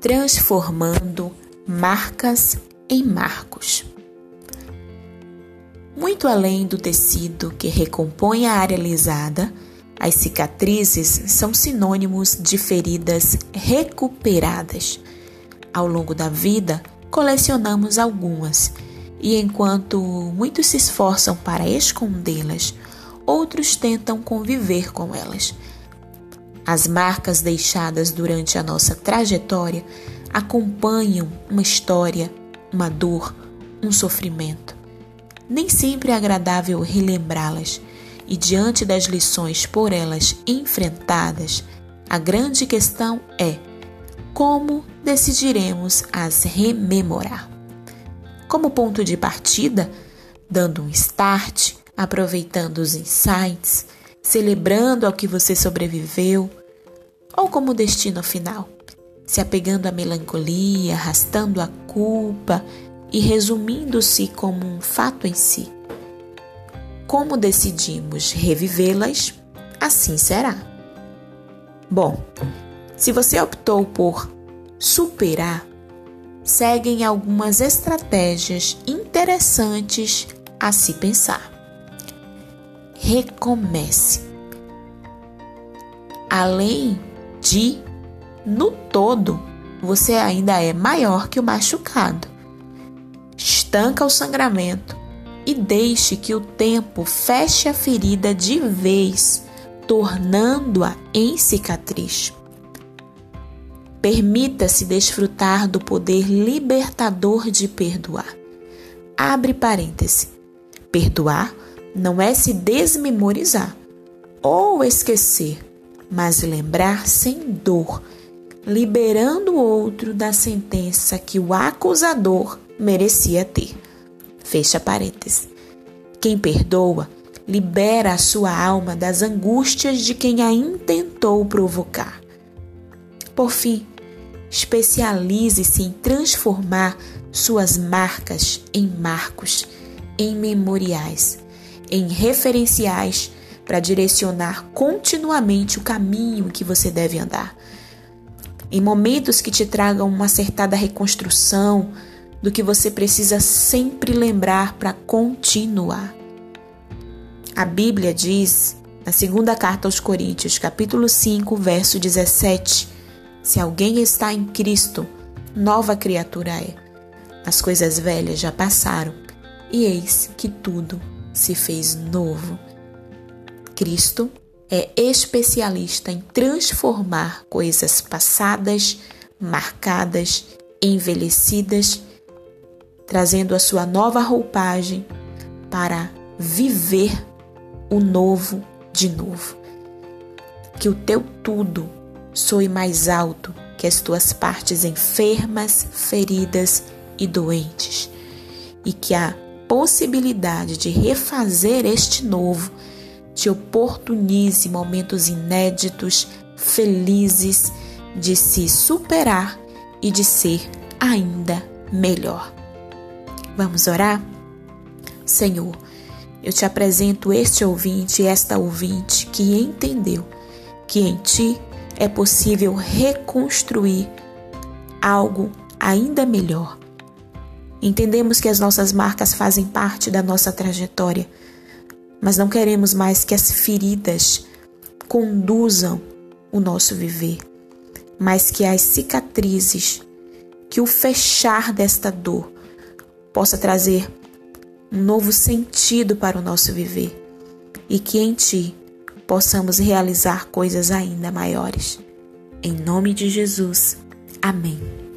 transformando marcas em marcos. Muito além do tecido que recompõe a área lisada, as cicatrizes são sinônimos de feridas recuperadas. Ao longo da vida, colecionamos algumas, e enquanto muitos se esforçam para escondê-las, outros tentam conviver com elas. As marcas deixadas durante a nossa trajetória acompanham uma história, uma dor, um sofrimento. Nem sempre é agradável relembrá-las, e diante das lições por elas enfrentadas, a grande questão é como decidiremos as rememorar. Como ponto de partida, dando um start, aproveitando os insights, celebrando ao que você sobreviveu, ou como destino final, se apegando à melancolia, arrastando a culpa e resumindo-se como um fato em si. Como decidimos revivê-las, assim será. Bom, se você optou por superar, seguem algumas estratégias interessantes a se pensar. Recomece. Além de, no todo, você ainda é maior que o machucado. Estanca o sangramento e deixe que o tempo feche a ferida de vez, tornando-a em cicatriz. Permita-se desfrutar do poder libertador de perdoar. Abre parêntese. Perdoar não é se desmemorizar ou esquecer, mas lembrar sem dor, liberando o outro da sentença que o acusador merecia ter. Fecha parênteses. Quem perdoa libera a sua alma das angústias de quem a intentou provocar. Por fim, especialize-se em transformar suas marcas em marcos, em memoriais, em referenciais para direcionar continuamente o caminho que você deve andar. Em momentos que te tragam uma acertada reconstrução do que você precisa sempre lembrar para continuar. A Bíblia diz, na segunda carta aos Coríntios, capítulo 5, verso 17, se alguém está em Cristo, nova criatura é. As coisas velhas já passaram, e eis que tudo se fez novo. Cristo é especialista em transformar coisas passadas, marcadas, envelhecidas, trazendo a sua nova roupagem para viver o novo de novo. Que o teu tudo soe mais alto que as tuas partes enfermas, feridas e doentes, e que a possibilidade de refazer este novo te oportunize momentos inéditos, felizes, de se superar e de ser ainda melhor. Vamos orar? Senhor, eu te apresento este ouvinte e esta ouvinte que entendeu que em ti é possível reconstruir algo ainda melhor. Entendemos que as nossas marcas fazem parte da nossa trajetória, mas não queremos mais que as feridas conduzam o nosso viver, mas que as cicatrizes, que o fechar desta dor possa trazer um novo sentido para o nosso viver e que em Ti possamos realizar coisas ainda maiores. Em nome de Jesus. Amém.